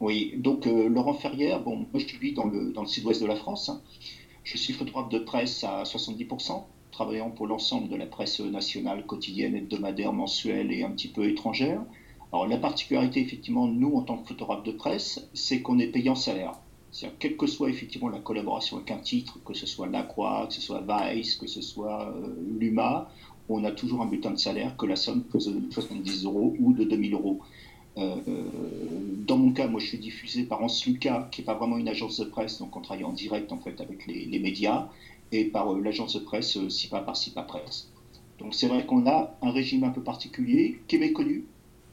Oui, donc Laurent Ferrière, bon, moi je vis dans le, dans le sud-ouest de la France. Je suis photographe de presse à 70%, travaillant pour l'ensemble de la presse nationale, quotidienne, hebdomadaire, mensuelle et un petit peu étrangère. Alors la particularité, effectivement, nous, en tant que photographe de presse, c'est qu'on est payé en salaire. C'est-à-dire, quelle que soit effectivement la collaboration avec un titre, que ce soit La Croix, que ce soit Vice, que ce soit euh, Luma, on a toujours un bulletin de salaire que la somme de 70 euros ou de 2000 euros. Euh, dans mon cas, moi, je suis diffusé par Ans Lucas, qui n'est pas vraiment une agence de presse, donc on travaille en direct en fait avec les, médias, et par euh, l'agence de presse SIPA par SIPA Presse. Donc c'est vrai qu'on a un régime un peu particulier qui est méconnu.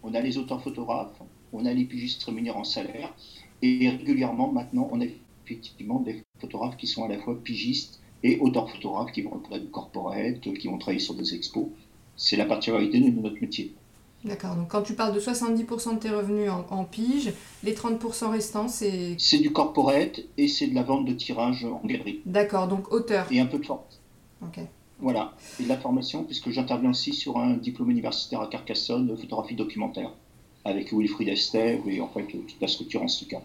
On a les auteurs photographes, on a les pigistes rémunérés en salaire, et régulièrement maintenant, on a effectivement des photographes qui sont à la fois pigistes et auteurs photographes qui vont auprès du corporate, qui vont travailler sur des expos. C'est la particularité de notre métier. D'accord, donc quand tu parles de 70% de tes revenus en, pige, les 30% restants, c'est... C'est du corporate et c'est de la vente de tirage en galerie. D'accord, donc auteur. Et un peu de force. Ok. Voilà, et de la formation, puisque j'interviens aussi sur un diplôme universitaire à Carcassonne de photographie documentaire, avec Wilfried Esther et en fait toute la structure en ce cas.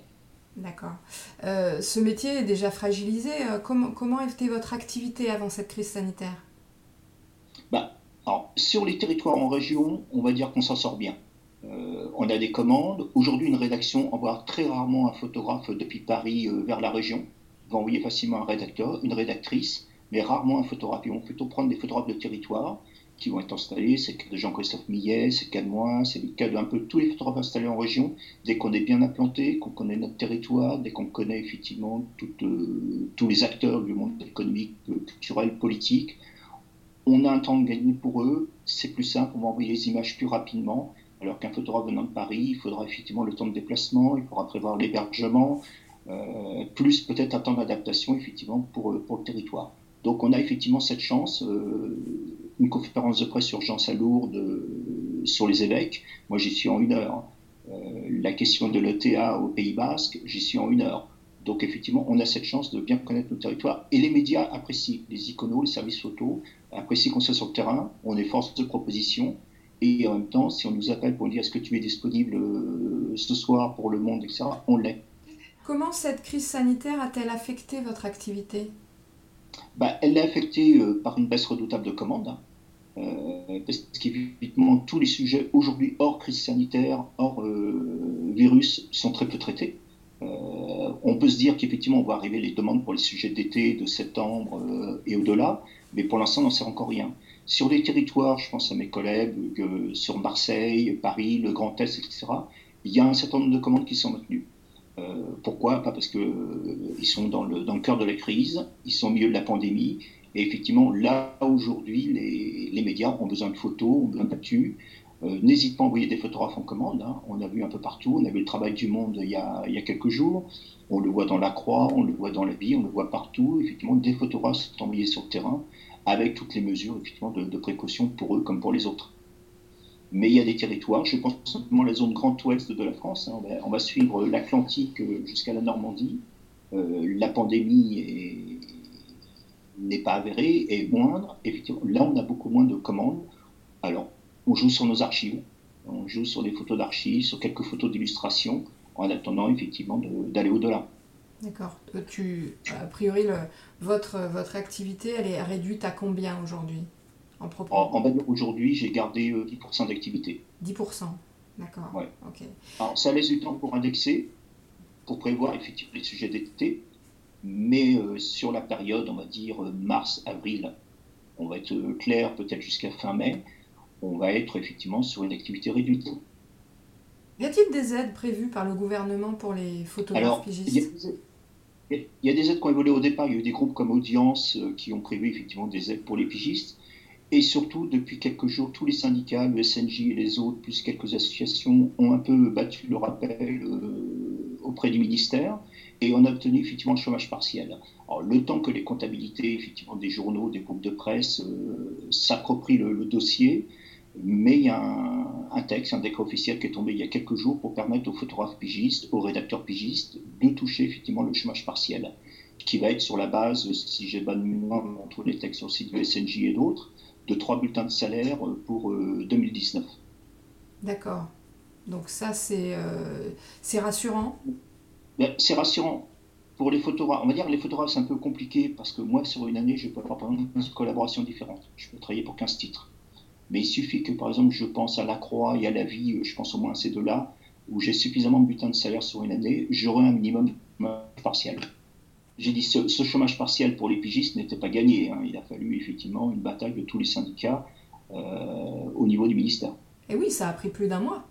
D'accord. Euh, ce métier est déjà fragilisé. Euh, comment, comment était votre activité avant cette crise sanitaire? Bah, alors, sur les territoires en région, on va dire qu'on s'en sort bien. Euh, on a des commandes. Aujourd'hui, une rédaction envoie très rarement un photographe depuis Paris euh, vers la région. va envoyer facilement un rédacteur, une rédactrice, mais rarement un photographe. Ils vont plutôt prendre des photographes de territoire qui vont être installés. C'est le cas de Jean-Christophe Millet, c'est le cas de moi, c'est le cas d'un peu tous les photographes installés en région. Dès qu'on est bien implanté, qu'on connaît notre territoire, dès qu'on connaît effectivement euh, tous les acteurs du monde économique, culturel, politique, on a un temps de gagner pour eux, c'est plus simple, on va envoyer les images plus rapidement, alors qu'un photographe venant de Paris, il faudra effectivement le temps de déplacement, il faudra prévoir l'hébergement, euh, plus peut-être un temps d'adaptation effectivement pour, pour le territoire. Donc on a effectivement cette chance, euh, une conférence de presse urgence à Lourdes euh, sur les évêques, moi j'y suis en une heure. la question de l'ETA au Pays Basque, j'y suis en une heure. Donc effectivement, on a cette chance de bien connaître nos territoires et les médias apprécient, les iconos, les services photos apprécient qu'on soit sur le terrain, on est force de proposition et en même temps, si on nous appelle pour dire est-ce que tu es disponible euh, ce soir pour le monde, etc., on l'est. Comment cette crise sanitaire a-t-elle affecté votre activité? Bah, Elle l'a affectée euh, par une baisse redoutable de commandes. Hein. Euh, parce qu'évidemment, tous les sujets aujourd'hui hors crise sanitaire, hors virus, sont très peu traités. Euh, on peut se dire qu'effectivement, on va arriver les demandes pour les sujets d'été, de septembre euh, et au-delà, mais pour l'instant, on n'en sait encore rien. Sur les territoires, je pense à mes collègues euh, sur Marseille, Paris, le Grand Est, etc., il y a un certain nombre de commandes qui sont maintenues. pourquoi? Pas parce qu'ils sont dans le, cœur de la crise, ils sont au milieu de la pandémie, et effectivement, là, aujourd'hui, les, les, médias ont besoin de photos, ont besoin d'actu, euh, n'hésite pas à envoyer des photographes en commande. Hein. On a vu un peu partout. On a vu le travail du monde il y, a, quelques jours. On le voit dans la Croix, on le voit dans la vie, on le voit partout. Effectivement, des photographes sont envoyés sur le terrain avec toutes les mesures effectivement, de, précaution pour eux comme pour les autres. Mais il y a des territoires, je pense simplement la zone Grand Ouest de la France. Hein. on, va, suivre l'Atlantique euh, jusqu'à la Normandie. Euh, la pandémie n'est pas avérée, est moindre. Effectivement, là, on a beaucoup moins de commandes. Alors, on joue sur nos archives, on joue sur des photos d'archives, sur quelques photos d'illustration, en attendant effectivement d'aller au-delà. D'accord. Euh, tu, a priori, votre, votre activité, elle est réduite à combien aujourd'hui en propos En, aujourd'hui, j'ai gardé 10% euh, d'activité. 10% D'accord. Ouais. Alors, ça laisse du temps pour indexer, pour prévoir effectivement les sujets d'été, mais euh, sur la période, on va dire mars-avril, on va être clair peut-être jusqu'à fin mai, on va être effectivement sur une activité réduite. Y a-t-il des aides prévues par le gouvernement pour les photographes pigistes? il y, a des aides qui ont évolué au départ. Il y a eu des groupes comme Audience euh, qui ont prévu effectivement des aides pour les pigistes. Et surtout, depuis quelques jours, tous les syndicats, le SNJ et les autres, plus quelques associations, ont un peu battu le rappel euh, auprès du ministère et on a obtenu effectivement le chômage partiel. Alors, le temps que les comptabilités effectivement des journaux, des groupes de presse euh, s'approprient le, dossier, mais il y a un, texte, un décret officiel qui est tombé il y a quelques jours pour permettre aux photographes pigistes, aux rédacteurs pigistes, de toucher effectivement le chômage partiel, qui va être sur la base, si j'ai bonne mémoire, entre les textes sur le site du SNJ et d'autres, de trois bulletins de salaire pour 2019. Euh, D'accord. Donc ça, c'est c'est rassurant? Ben, C'est rassurant. Pour les photographes, on va dire que les photographes, c'est un peu compliqué parce que moi, sur une année, je peux avoir par exemple 15 collaborations différentes. Je peux travailler pour 15 titres. Mais il suffit que, par exemple, je pense à la croix et à la vie, je pense au moins à ces deux-là, où j'ai suffisamment de butin de salaire sur une année, j'aurai un minimum de chômage partiel. J'ai dit ce, ce, chômage partiel pour les pigistes n'était pas gagné. Hein. Il a fallu effectivement une bataille de tous les syndicats euh, au niveau du ministère. Et oui, ça a pris plus d'un mois.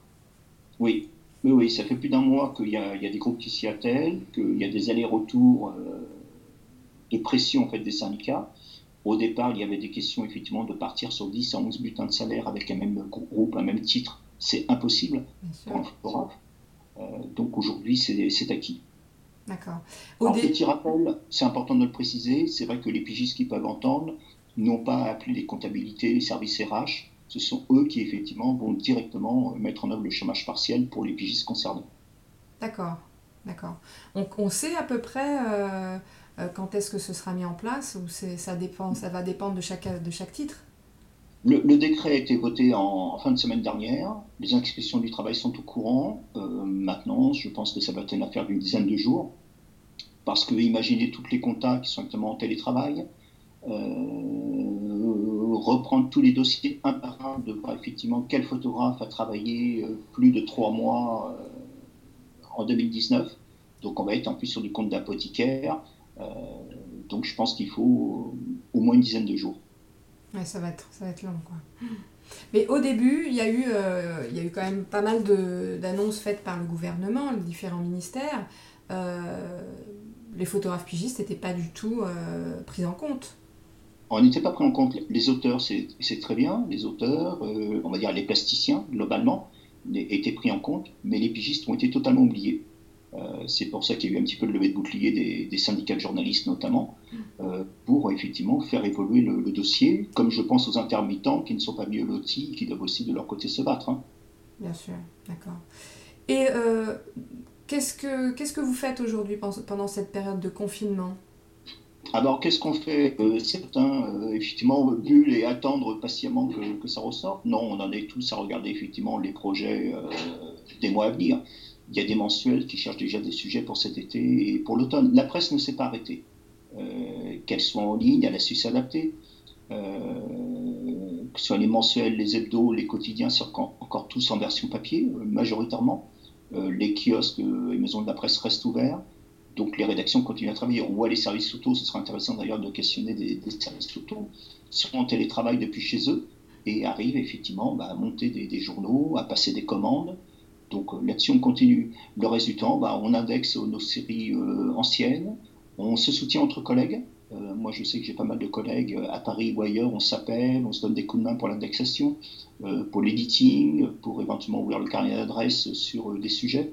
Oui, oui, oui, ça fait plus d'un mois qu'il y, y, a des groupes qui s'y attellent, qu'il y a des allers-retours euh, de pression en fait, des syndicats. Au départ, il y avait des questions effectivement de partir sur 10 à 11 butins de salaire avec un même groupe, un même titre. C'est impossible pour un photographe. Euh, donc aujourd'hui, c'est acquis. D'accord. Petit rappel, c'est important de le préciser, c'est vrai que les pigistes qui peuvent entendre n'ont pas appelé les comptabilités, les services RH. Ce sont eux qui, effectivement, vont directement mettre en œuvre le chômage partiel pour les pigistes concernés. D'accord, d'accord. On, on, sait à peu près euh, euh, quand est-ce que ce sera mis en place ou ça, dépend, ça va dépendre de chaque, de chaque titre? Le, décret a été voté en, fin de semaine dernière. Les inspections du travail sont au courant. Euh, maintenant, je pense que ça va être une affaire d'une dizaine de jours. Parce que imaginez toutes les comptas qui sont actuellement en télétravail, euh, reprendre tous les dossiers un par un, de voir effectivement quel photographe a travaillé euh, plus de trois mois en 2019. Donc on va être en plus sur du compte d'apothicaire. Donc je pense qu'il faut au moins une dizaine de jours. Ouais, ça va être, ça va être long, quoi. Mais au début, il y, a eu, euh, il y a eu quand même pas mal d'annonces faites par le gouvernement, les différents ministères. Euh, les photographes pigistes n'étaient pas du tout euh, pris en compte. On n'était pas pris en compte. Les auteurs, c'est très bien. Les auteurs, on va dire les plasticiens, globalement, étaient pris en compte, mais les pigistes ont été totalement oubliés. Euh, c'est pour ça qu'il y a eu un petit peu de levée de bouclier des, syndicats de journalistes notamment, euh, pour effectivement faire évoluer le, dossier, comme je pense aux intermittents qui ne sont pas mieux lotis, qui doivent aussi de leur côté se battre. Hein. Bien sûr, d'accord. Et euh, qu'est-ce que qu'est-ce que vous faites aujourd'hui pendant cette période de confinement? Alors, qu'est-ce qu'on fait? Certains, effectivement, bullent et attendre patiemment que, que, ça ressorte. Non, on en est tous à regarder, effectivement, les projets des mois à venir. Il y a des mensuels qui cherchent déjà des sujets pour cet été et pour l'automne. La presse ne s'est pas arrêtée. Euh, qu'elle soit en ligne, elle a su s'adapter. Euh, que ce soit les mensuels, les hebdos, les quotidiens, c'est encore, tous en version papier, euh, majoritairement. les kiosques et maisons de la presse restent ouverts. Donc les rédactions continuent à travailler. On voit les services auto, ce sera intéressant d'ailleurs de questionner des, services auto, sont en télétravail depuis chez eux et arrivent effectivement bah, à monter des, journaux, à passer des commandes, donc euh, là-dessus, on continue. Le reste du temps, bah, on indexe nos séries euh, anciennes, on se soutient entre collègues. Euh, moi, je sais que j'ai pas mal de collègues à Paris ou ailleurs, on s'appelle, on se donne des coups de main pour l'indexation, pour l'editing, pour éventuellement ouvrir le carnet d'adresse sur des sujets.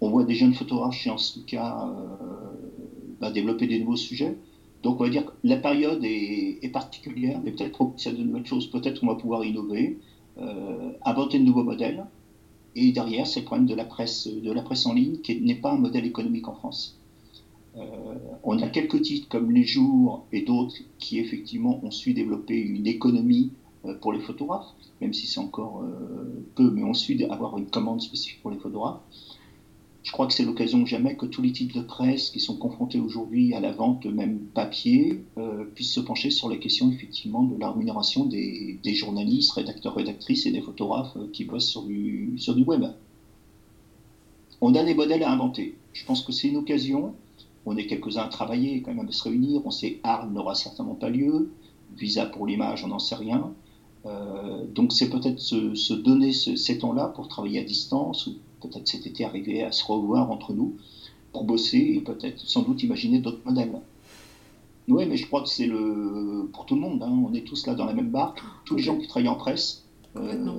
On voit des jeunes photographes chez cas bah, développer des nouveaux sujets. Donc on va dire que la période est, particulière, mais peut-être qu'il y a de nouvelles choses, peut-être qu'on va pouvoir innover, inventer de nouveaux modèles. Et derrière, c'est le problème de la presse, de la presse en ligne, qui n'est pas un modèle économique en France. Euh, on a quelques titres comme Les Jours et d'autres qui effectivement ont su développer une économie euh, pour les photographes, même si c'est encore euh, peu, mais ont su avoir une commande spécifique pour les photographes. Je crois que c'est l'occasion jamais que tous les titres de presse qui sont confrontés aujourd'hui à la vente, même papier, euh, puissent se pencher sur la question effectivement de la rémunération des, journalistes, rédacteurs, rédactrices et des photographes euh, qui bossent sur du, sur du web. On a des modèles à inventer. Je pense que c'est une occasion. On est quelques-uns à travailler, quand même à se réunir. On sait Arles n'aura certainement pas lieu. Visa pour l'image, on n'en sait rien. Euh, donc c'est peut-être se, donner ces temps-là pour travailler à distance peut-être cet été arriver à se revoir entre nous pour bosser et peut-être sans doute imaginer d'autres modèles. Oui, mais je crois que c'est le pour tout le monde. Hein. On est tous là dans la même barque. Tous les gens qui travaillent en presse, euh,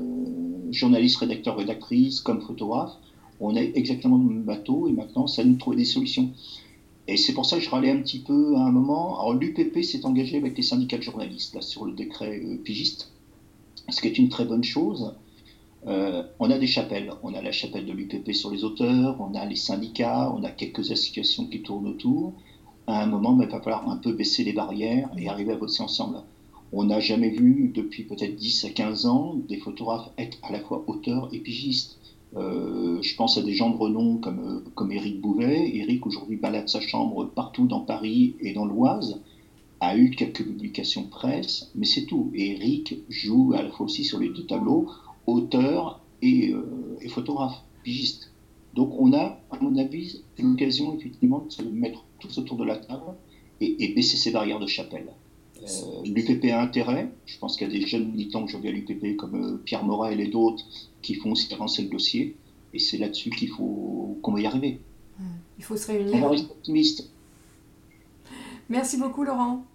journalistes, rédacteurs, rédactrices, comme photographes, on est exactement dans le même bateau et maintenant, ça nous trouver des solutions. Et c'est pour ça que je râlais un petit peu à un moment. Alors l'UPP s'est engagé avec les syndicats de journalistes là, sur le décret euh, pigiste, ce qui est une très bonne chose. Euh, on a des chapelles. On a la chapelle de l'UPP sur les auteurs, on a les syndicats, on a quelques associations qui tournent autour. À un moment, il va falloir un peu baisser les barrières et arriver à bosser ensemble. On n'a jamais vu, depuis peut-être 10 à 15 ans, des photographes être à la fois auteurs et pigistes. je pense à des gens de renom comme, comme Éric Bouvet. Éric aujourd'hui balade sa chambre partout dans Paris et dans l'Oise a eu quelques publications presse, mais c'est tout. Et Eric joue à la fois aussi sur les deux tableaux, auteur et, euh, photographe, pigiste. Donc on a, à mon avis, l'occasion effectivement de se mettre tous autour de la table et, baisser ces barrières de chapelle. Euh, L'UPP a intérêt, je pense qu'il y a des jeunes militants que je à l'UPP comme euh, Pierre Morel et d'autres qui font aussi avancer le dossier, et c'est là-dessus qu'il faut qu'on va y arriver. Il faut se réunir. optimiste. Merci beaucoup Laurent.